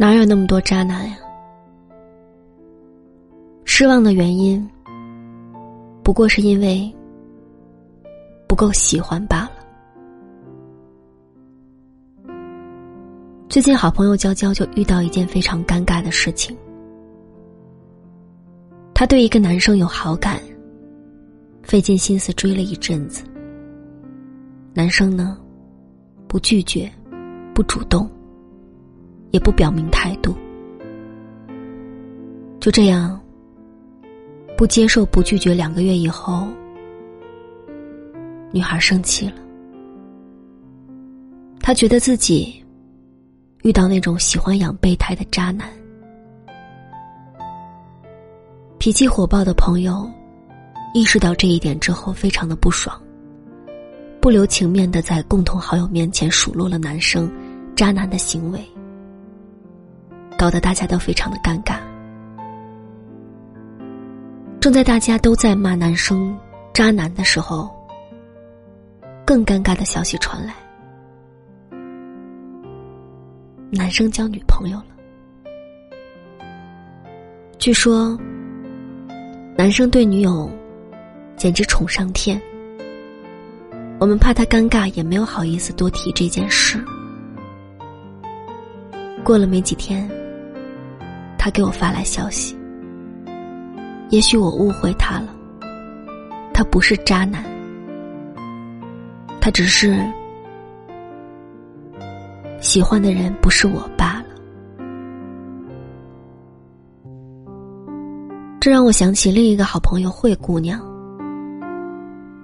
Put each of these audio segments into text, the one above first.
哪有那么多渣男呀？失望的原因，不过是因为不够喜欢罢了。最近，好朋友娇娇就遇到一件非常尴尬的事情。她对一个男生有好感，费尽心思追了一阵子。男生呢，不拒绝，不主动，也不表明态度，就这样，不接受、不拒绝，两个月以后，女孩生气了，她觉得自己。遇到那种喜欢养备胎的渣男，脾气火爆的朋友，意识到这一点之后，非常的不爽，不留情面的在共同好友面前数落了男生渣男的行为，搞得大家都非常的尴尬。正在大家都在骂男生渣男的时候，更尴尬的消息传来。男生交女朋友了，据说男生对女友简直宠上天。我们怕他尴尬，也没有好意思多提这件事。过了没几天，他给我发来消息。也许我误会他了，他不是渣男，他只是。喜欢的人不是我罢了，这让我想起另一个好朋友慧姑娘。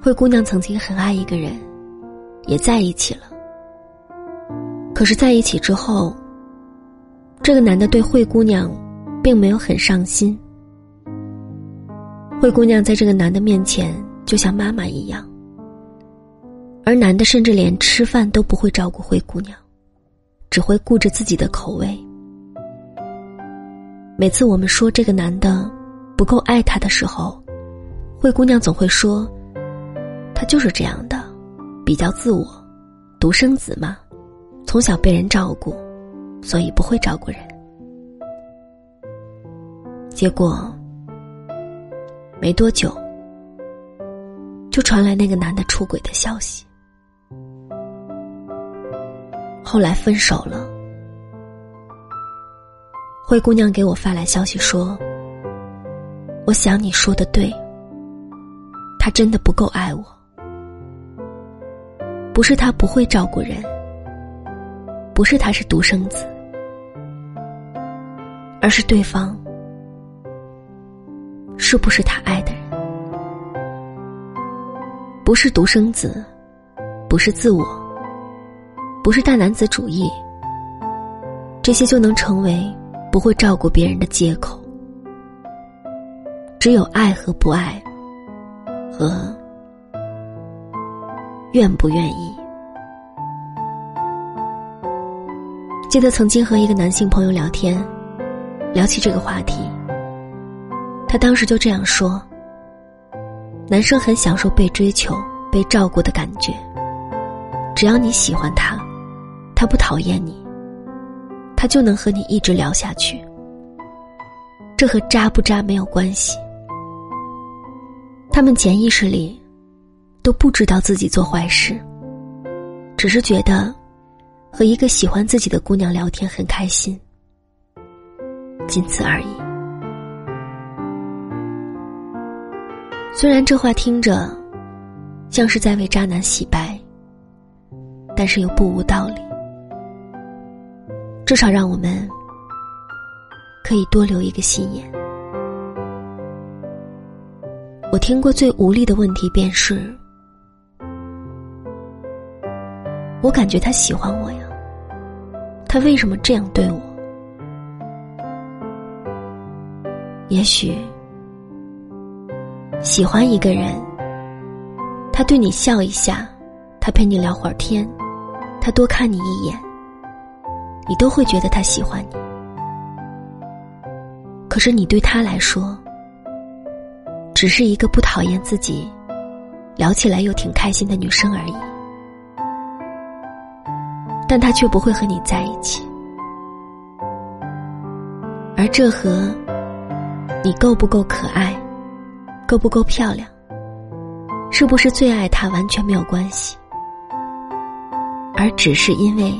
慧姑娘曾经很爱一个人，也在一起了。可是在一起之后，这个男的对慧姑娘并没有很上心。灰姑娘在这个男的面前就像妈妈一样，而男的甚至连吃饭都不会照顾灰姑娘。只会顾着自己的口味。每次我们说这个男的不够爱她的时候，灰姑娘总会说：“他就是这样的，比较自我，独生子嘛，从小被人照顾，所以不会照顾人。”结果没多久，就传来那个男的出轨的消息。后来分手了，灰姑娘给我发来消息说：“我想你说的对，他真的不够爱我，不是他不会照顾人，不是他是独生子，而是对方是不是他爱的人？不是独生子，不是自我。”不是大男子主义，这些就能成为不会照顾别人的借口。只有爱和不爱，和愿不愿意。记得曾经和一个男性朋友聊天，聊起这个话题，他当时就这样说：男生很享受被追求、被照顾的感觉，只要你喜欢他。他不讨厌你，他就能和你一直聊下去。这和渣不渣没有关系。他们潜意识里都不知道自己做坏事，只是觉得和一个喜欢自己的姑娘聊天很开心，仅此而已。虽然这话听着像是在为渣男洗白，但是又不无道理。至少让我们可以多留一个心眼。我听过最无力的问题便是：我感觉他喜欢我呀，他为什么这样对我？也许喜欢一个人，他对你笑一下，他陪你聊会儿天，他多看你一眼。你都会觉得他喜欢你，可是你对他来说，只是一个不讨厌自己，聊起来又挺开心的女生而已。但他却不会和你在一起，而这和你够不够可爱、够不够漂亮、是不是最爱他完全没有关系，而只是因为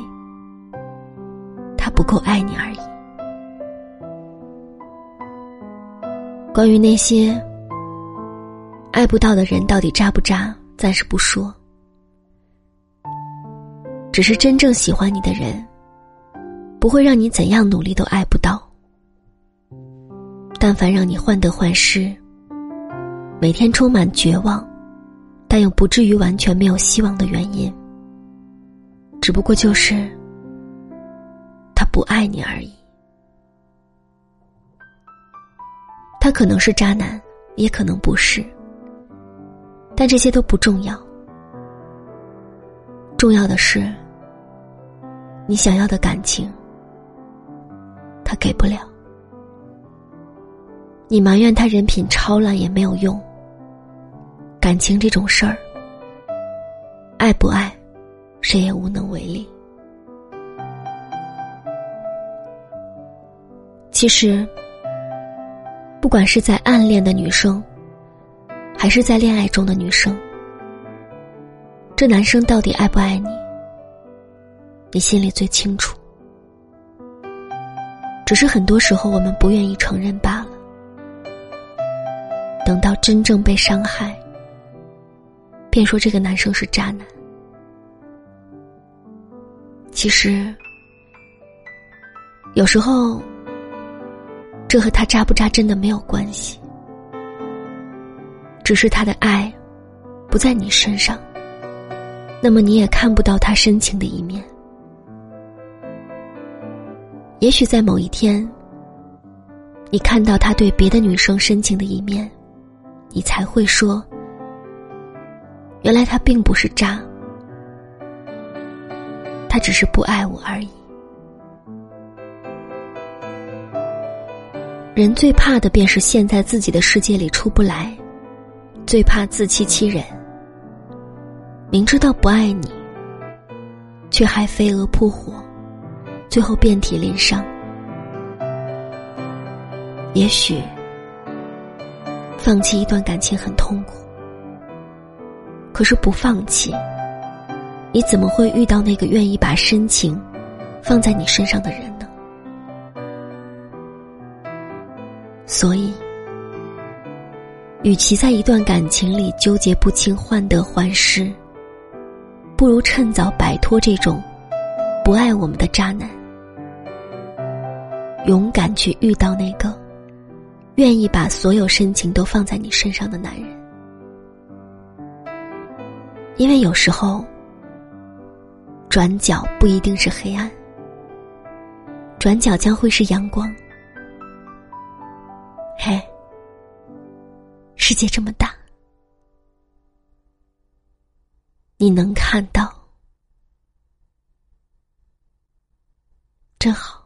他不够爱你而已。关于那些爱不到的人到底渣不渣，暂时不说。只是真正喜欢你的人，不会让你怎样努力都爱不到。但凡让你患得患失，每天充满绝望，但又不至于完全没有希望的原因，只不过就是他不爱你而已。他可能是渣男，也可能不是，但这些都不重要。重要的是，你想要的感情，他给不了。你埋怨他人品超烂也没有用。感情这种事儿，爱不爱，谁也无能为力。其实，不管是在暗恋的女生，还是在恋爱中的女生，这男生到底爱不爱你，你心里最清楚。只是很多时候我们不愿意承认罢了。等到真正被伤害，便说这个男生是渣男。其实，有时候，这和他渣不渣真的没有关系，只是他的爱不在你身上，那么你也看不到他深情的一面。也许在某一天，你看到他对别的女生深情的一面。你才会说，原来他并不是渣，他只是不爱我而已。人最怕的便是陷在自己的世界里出不来，最怕自欺欺人。明知道不爱你，却还飞蛾扑火，最后遍体鳞伤。也许。放弃一段感情很痛苦，可是不放弃，你怎么会遇到那个愿意把深情放在你身上的人呢？所以，与其在一段感情里纠结不清、患得患失，不如趁早摆脱这种不爱我们的渣男，勇敢去遇到那个。愿意把所有深情都放在你身上的男人，因为有时候，转角不一定是黑暗，转角将会是阳光。嘿，世界这么大，你能看到，真好。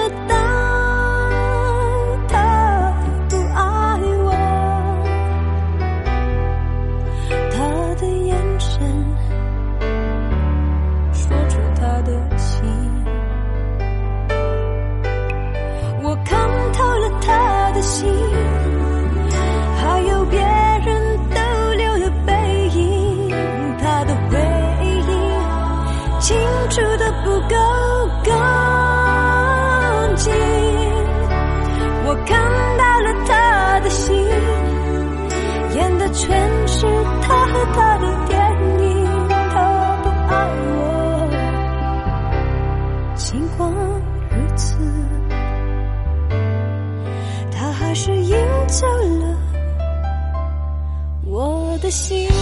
心。